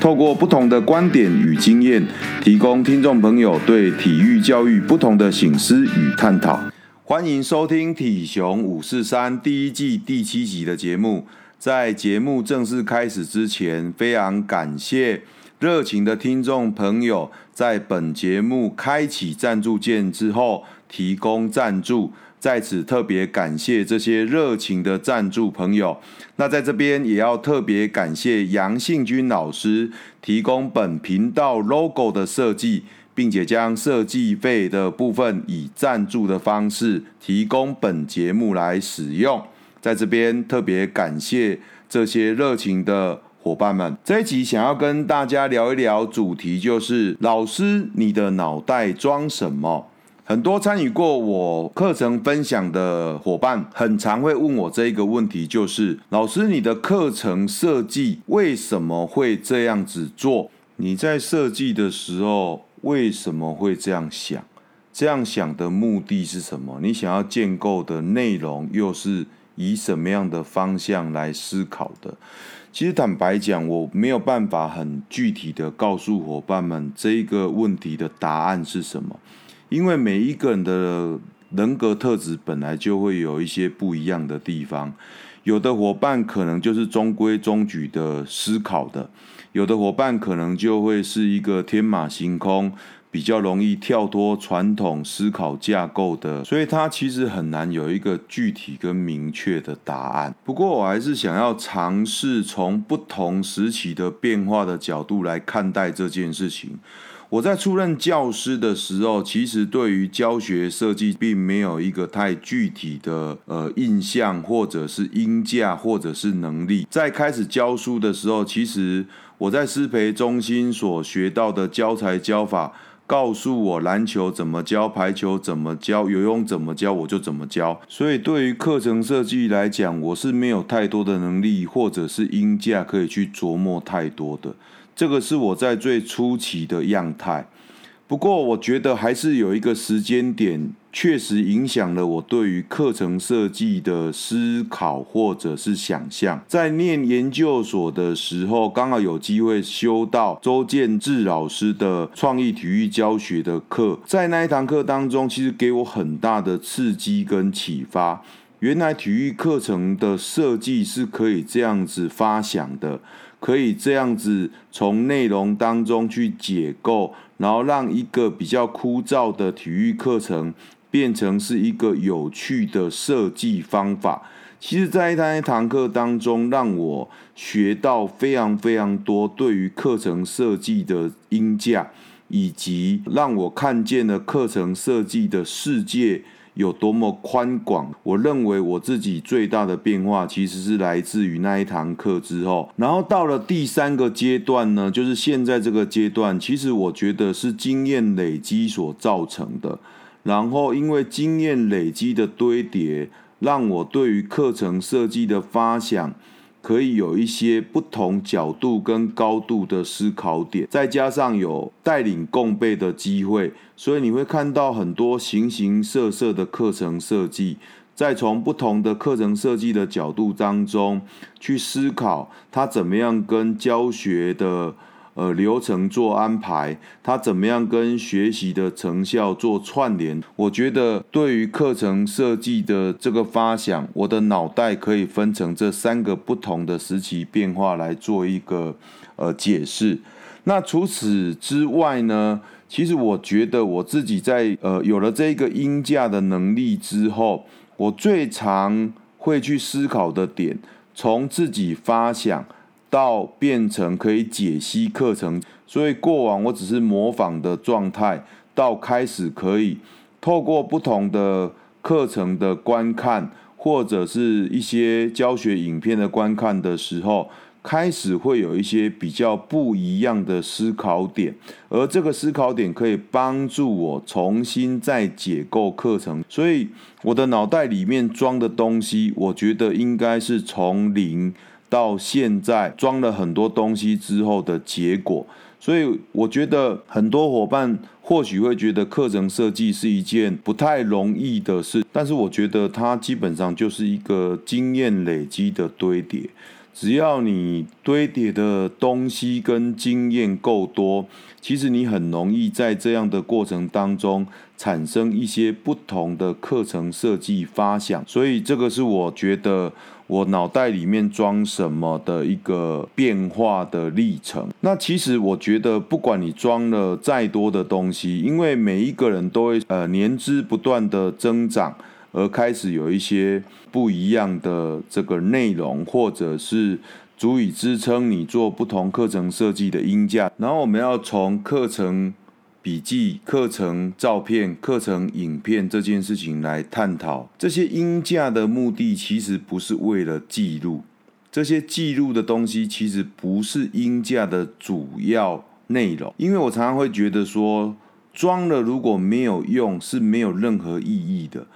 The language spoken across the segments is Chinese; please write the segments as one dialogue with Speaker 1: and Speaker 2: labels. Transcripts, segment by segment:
Speaker 1: 透过不同的观点与经验，提供听众朋友对体育教育不同的醒思与探讨。欢迎收听《体熊五四三》第一季第七集的节目。在节目正式开始之前，非常感谢热情的听众朋友在本节目开启赞助键之后提供赞助。在此特别感谢这些热情的赞助朋友。那在这边也要特别感谢杨信军老师提供本频道 logo 的设计，并且将设计费的部分以赞助的方式提供本节目来使用。在这边特别感谢这些热情的伙伴们。这一集想要跟大家聊一聊，主题就是老师，你的脑袋装什么？很多参与过我课程分享的伙伴，很常会问我这一个问题，就是老师，你的课程设计为什么会这样子做？你在设计的时候为什么会这样想？这样想的目的是什么？你想要建构的内容又是以什么样的方向来思考的？其实坦白讲，我没有办法很具体的告诉伙伴们这一个问题的答案是什么。因为每一个人的人格特质本来就会有一些不一样的地方，有的伙伴可能就是中规中矩的思考的，有的伙伴可能就会是一个天马行空，比较容易跳脱传统思考架构的，所以他其实很难有一个具体跟明确的答案。不过我还是想要尝试从不同时期的变化的角度来看待这件事情。我在出任教师的时候，其实对于教学设计并没有一个太具体的呃印象，或者是音架，或者是能力。在开始教书的时候，其实我在师培中心所学到的教材教法，告诉我篮球怎么教，排球怎么教，游泳怎么教，我就怎么教。所以对于课程设计来讲，我是没有太多的能力，或者是音架可以去琢磨太多的。这个是我在最初期的样态，不过我觉得还是有一个时间点，确实影响了我对于课程设计的思考或者是想象。在念研究所的时候，刚好有机会修到周建志老师的创意体育教学的课，在那一堂课当中，其实给我很大的刺激跟启发。原来体育课程的设计是可以这样子发想的。可以这样子从内容当中去解构，然后让一个比较枯燥的体育课程变成是一个有趣的设计方法。其实，在那一堂课当中，让我学到非常非常多对于课程设计的音架，以及让我看见了课程设计的世界。有多么宽广？我认为我自己最大的变化其实是来自于那一堂课之后，然后到了第三个阶段呢，就是现在这个阶段，其实我觉得是经验累积所造成的。然后因为经验累积的堆叠，让我对于课程设计的发想。可以有一些不同角度跟高度的思考点，再加上有带领共备的机会，所以你会看到很多形形色色的课程设计，再从不同的课程设计的角度当中去思考它怎么样跟教学的。呃，流程做安排，它怎么样跟学习的成效做串联？我觉得对于课程设计的这个发想，我的脑袋可以分成这三个不同的时期变化来做一个呃解释。那除此之外呢，其实我觉得我自己在呃有了这个音架的能力之后，我最常会去思考的点，从自己发想。到变成可以解析课程，所以过往我只是模仿的状态，到开始可以透过不同的课程的观看，或者是一些教学影片的观看的时候，开始会有一些比较不一样的思考点，而这个思考点可以帮助我重新再解构课程。所以我的脑袋里面装的东西，我觉得应该是从零到现在装了很多东西之后的结果。所以我觉得很多伙伴或许会觉得课程设计是一件不太容易的事，但是我觉得它基本上就是一个经验累积的堆叠。只要你堆叠的东西跟经验够多，其实你很容易在这样的过程当中产生一些不同的课程设计发想。所以这个是我觉得我脑袋里面装什么的一个变化的历程。那其实我觉得，不管你装了再多的东西，因为每一个人都会呃年资不断的增长。而开始有一些不一样的这个内容，或者是足以支撑你做不同课程设计的音架。然后我们要从课程笔记、课程照片、课程影片这件事情来探讨。这些音架的目的其实不是为了记录，这些记录的东西其实不是音架的主要内容。因为我常常会觉得说，装了如果没有用，是没有任何意义的。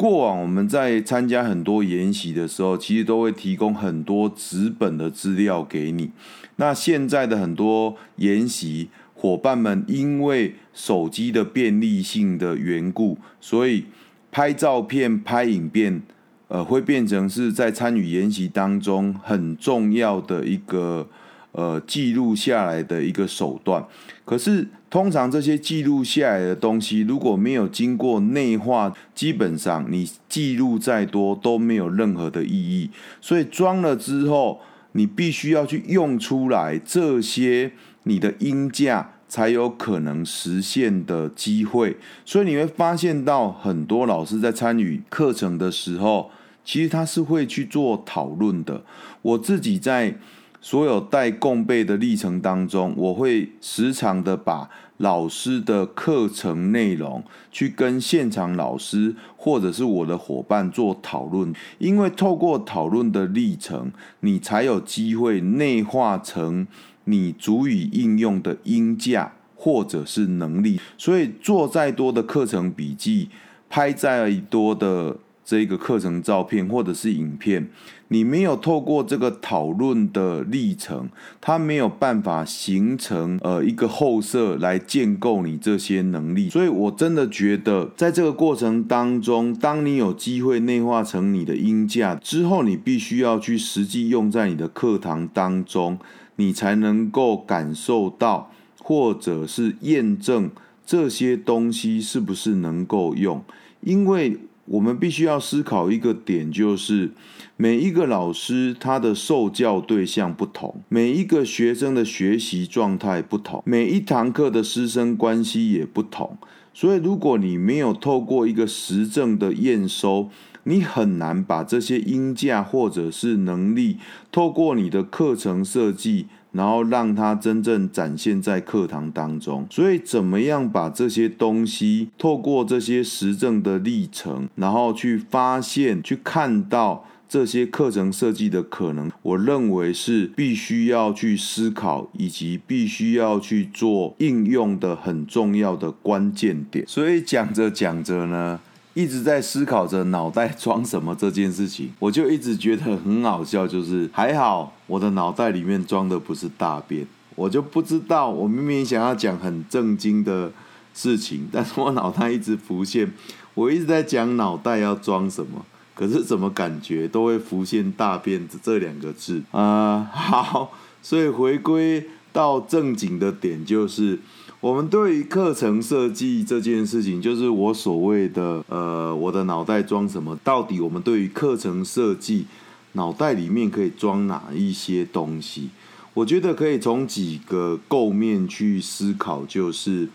Speaker 1: 过往我们在参加很多研习的时候，其实都会提供很多纸本的资料给你。那现在的很多研习伙伴们，因为手机的便利性的缘故，所以拍照片、拍影片，呃，会变成是在参与研习当中很重要的一个。呃，记录下来的一个手段，可是通常这些记录下来的东西，如果没有经过内化，基本上你记录再多都没有任何的意义。所以装了之后，你必须要去用出来这些你的音架，才有可能实现的机会。所以你会发现到很多老师在参与课程的时候，其实他是会去做讨论的。我自己在。所有带共备的历程当中，我会时常的把老师的课程内容去跟现场老师或者是我的伙伴做讨论，因为透过讨论的历程，你才有机会内化成你足以应用的音架或者是能力。所以做再多的课程笔记，拍再多的。这个课程照片或者是影片，你没有透过这个讨论的历程，它没有办法形成呃一个后设来建构你这些能力。所以我真的觉得，在这个过程当中，当你有机会内化成你的音架之后，你必须要去实际用在你的课堂当中，你才能够感受到或者是验证这些东西是不是能够用，因为。我们必须要思考一个点，就是每一个老师他的受教对象不同，每一个学生的学习状态不同，每一堂课的师生关系也不同。所以，如果你没有透过一个实证的验收，你很难把这些鹰架或者是能力，透过你的课程设计。然后让它真正展现在课堂当中，所以怎么样把这些东西透过这些实证的历程，然后去发现、去看到这些课程设计的可能，我认为是必须要去思考以及必须要去做应用的很重要的关键点。所以讲着讲着呢，一直在思考着脑袋装什么这件事情，我就一直觉得很好笑，就是还好我的脑袋里面装的不是大便，我就不知道，我明明想要讲很正经的事情，但是我脑袋一直浮现，我一直在讲脑袋要装什么，可是怎么感觉都会浮现大便这两个字啊？好，所以回归到正经的点就是。我们对于课程设计这件事情，就是我所谓的呃，我的脑袋装什么？到底我们对于课程设计，脑袋里面可以装哪一些东西？我觉得可以从几个构面去思考，就是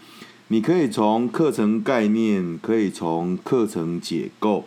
Speaker 1: 你可以从课程概念，可以从课程结构，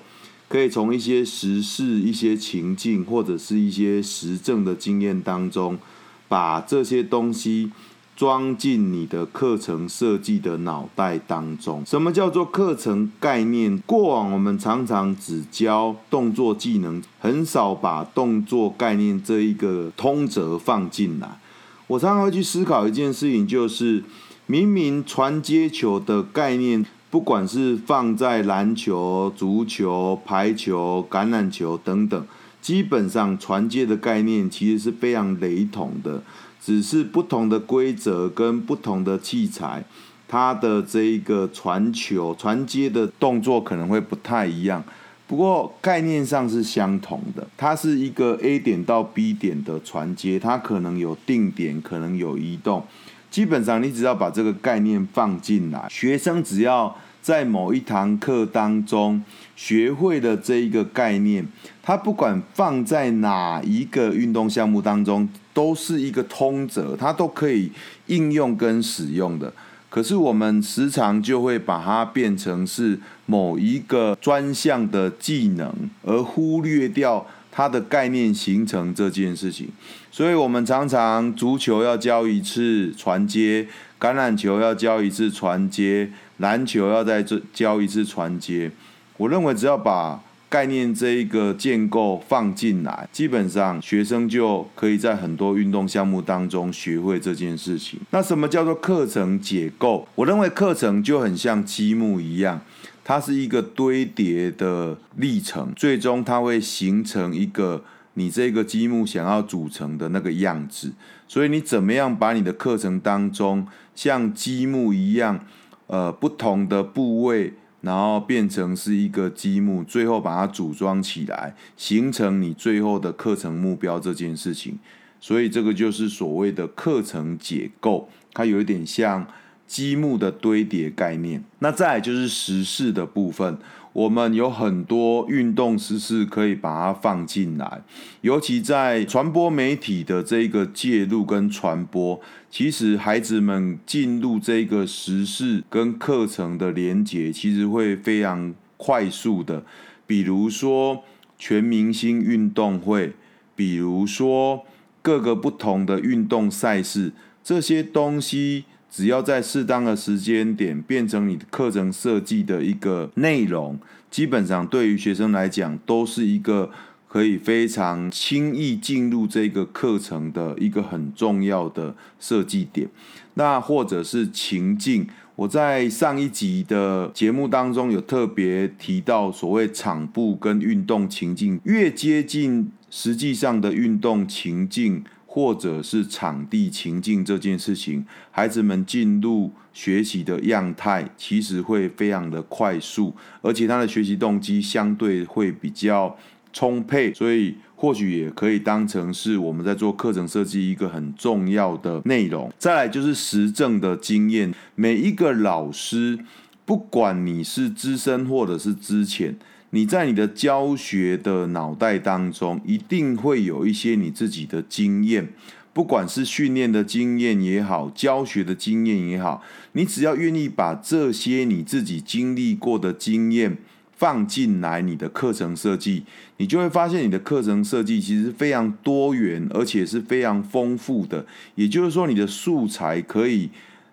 Speaker 1: 可以从一些实事、一些情境，或者是一些实证的经验当中，把这些东西。装进你的课程设计的脑袋当中。什么叫做课程概念？过往我们常常只教动作技能，很少把动作概念这一个通则放进来。我常常会去思考一件事情，就是明明传接球的概念，不管是放在篮球、足球、排球、橄榄球等等，基本上传接的概念其实是非常雷同的。只是不同的规则跟不同的器材，它的这一个传球、传接的动作可能会不太一样，不过概念上是相同的。它是一个 A 点到 B 点的传接，它可能有定点，可能有移动。基本上你只要把这个概念放进来，学生只要在某一堂课当中学会了这一个概念，他不管放在哪一个运动项目当中。都是一个通则，它都可以应用跟使用的。可是我们时常就会把它变成是某一个专项的技能，而忽略掉它的概念形成这件事情。所以，我们常常足球要教一次传接，橄榄球要教一次传接，篮球要再教一次传接。我认为只要把概念这一个建构放进来，基本上学生就可以在很多运动项目当中学会这件事情。那什么叫做课程结构？我认为课程就很像积木一样，它是一个堆叠的历程，最终它会形成一个你这个积木想要组成的那个样子。所以你怎么样把你的课程当中像积木一样，呃，不同的部位。然后变成是一个积木，最后把它组装起来，形成你最后的课程目标这件事情。所以这个就是所谓的课程结构，它有一点像积木的堆叠概念。那再来就是时事的部分。我们有很多运动时事可以把它放进来，尤其在传播媒体的这个介入跟传播，其实孩子们进入这个时事跟课程的连结，其实会非常快速的。比如说全明星运动会，比如说各个不同的运动赛事，这些东西。只要在适当的时间点变成你的课程设计的一个内容，基本上对于学生来讲都是一个可以非常轻易进入这个课程的一个很重要的设计点。那或者是情境，我在上一集的节目当中有特别提到，所谓场部跟运动情境越接近实际上的运动情境。或者是场地情境这件事情，孩子们进入学习的样态其实会非常的快速，而且他的学习动机相对会比较充沛，所以或许也可以当成是我们在做课程设计一个很重要的内容。再来就是实证的经验，每一个老师，不管你是资深或者是资浅。你在你的教学的脑袋当中，一定会有一些你自己的经验，不管是训练的经验也好，教学的经验也好，你只要愿意把这些你自己经历过的经验放进来，你的课程设计，你就会发现你的课程设计其实非常多元，而且是非常丰富的。也就是说，你的素材可以。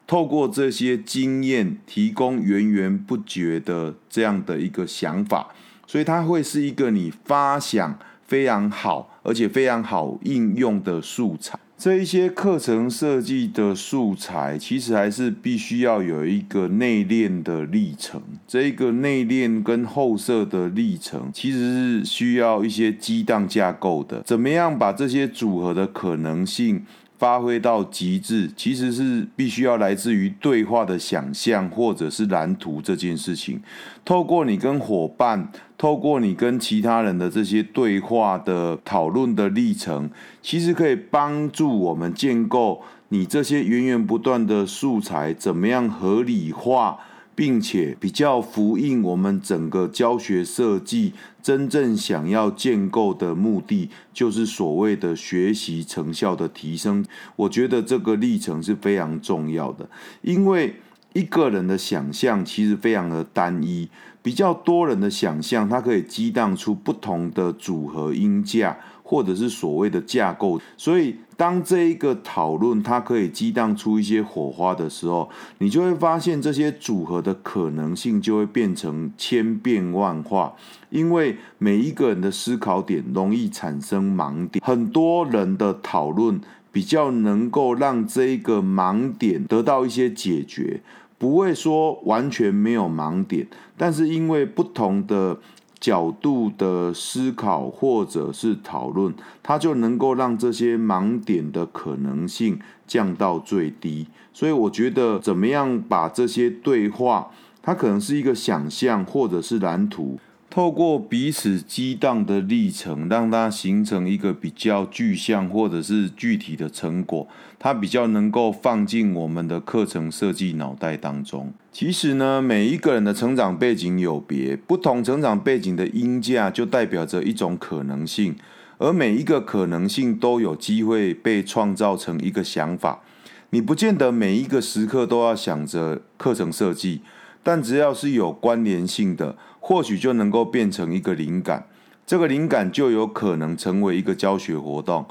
Speaker 1: 透过这些经验，提供源源不绝的这样的一个想法，所以它会是一个你发想非常好，而且非常好应用的素材。这一些课程设计的素材，其实还是必须要有一个内敛的历程。这一个内敛跟后设的历程，其实是需要一些激荡架构的。怎么样把这些组合的可能性发挥到极致，其实是必须要来自于对话的想象，或者是蓝图这件事情。透过你跟伙伴，透过你跟其他人的这些对话的讨论的历程，其实可以帮助我们建构你这些源源不断的素材，怎么样合理化。并且比较符应我们整个教学设计真正想要建构的目的，就是所谓的学习成效的提升。我觉得这个历程是非常重要的，因为一个人的想象其实非常的单一，比较多人的想象，它可以激荡出不同的组合音架，或者是所谓的架构。所以，当这一个讨论它可以激荡出一些火花的时候，你就会发现这些组合的可能性就会变成千变万化。因为每一个人的思考点容易产生盲点，很多人的讨论比较能够让这一个盲点得到一些解决。不会说完全没有盲点，但是因为不同的角度的思考或者是讨论，它就能够让这些盲点的可能性降到最低。所以我觉得，怎么样把这些对话，它可能是一个想象或者是蓝图。透过彼此激荡的历程，让它形成一个比较具象或者是具体的成果，它比较能够放进我们的课程设计脑袋当中。其实呢，每一个人的成长背景有别，不同成长背景的音价就代表着一种可能性，而每一个可能性都有机会被创造成一个想法。你不见得每一个时刻都要想着课程设计。但只要是有关联性的，或许就能够变成一个灵感，这个灵感就有可能成为一个教学活动。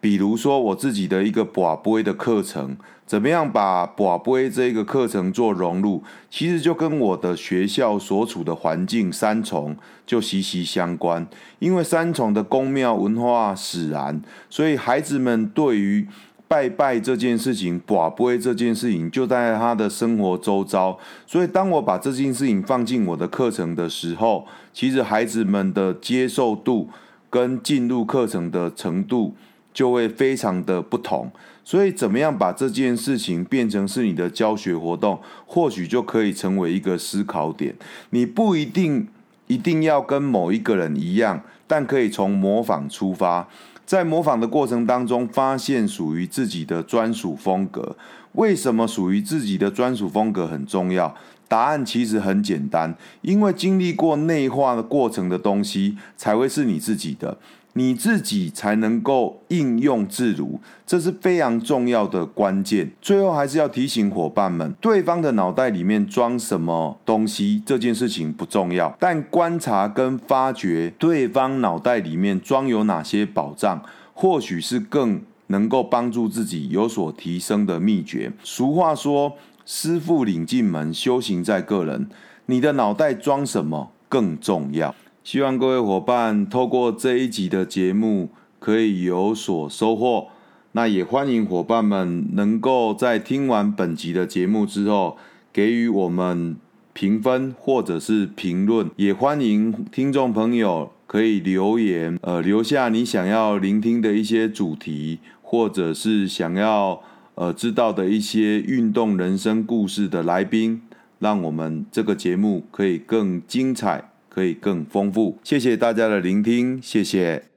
Speaker 1: 比如说我自己的一个跋杯的课程，怎么样把跋杯这个课程做融入，其实就跟我的学校所处的环境三重就息息相关。因为三重的宫庙文化使然，所以孩子们对于拜拜这件事情，跋杯这件事情，就在他的生活周遭。所以，当我把这件事情放进我的课程的时候，其实孩子们的接受度跟进入课程的程度就会非常的不同。所以，怎么样把这件事情变成是你的教学活动，或许就可以成为一个思考点。你不一定一定要跟某一个人一样，但可以从模仿出发。在模仿的过程当中，发现属于自己的专属风格。为什么属于自己的专属风格很重要？答案其实很简单，因为经历过内化的过程的东西，才会是你自己的。你自己才能够应用自如，这是非常重要的关键。最后还是要提醒伙伴们，对方的脑袋里面装什么东西这件事情不重要，但观察跟发掘对方脑袋里面装有哪些宝藏，或许是更能够帮助自己有所提升的秘诀。俗话说：“师傅领进门，修行在个人。”你的脑袋装什么更重要。希望各位伙伴透过这一集的节目可以有所收获。那也欢迎伙伴们能够在听完本集的节目之后，给予我们评分或者是评论。也欢迎听众朋友可以留言，呃，留下你想要聆听的一些主题，或者是想要呃知道的一些运动人生故事的来宾，让我们这个节目可以更精彩。可以更丰富，谢谢大家的聆听，谢谢。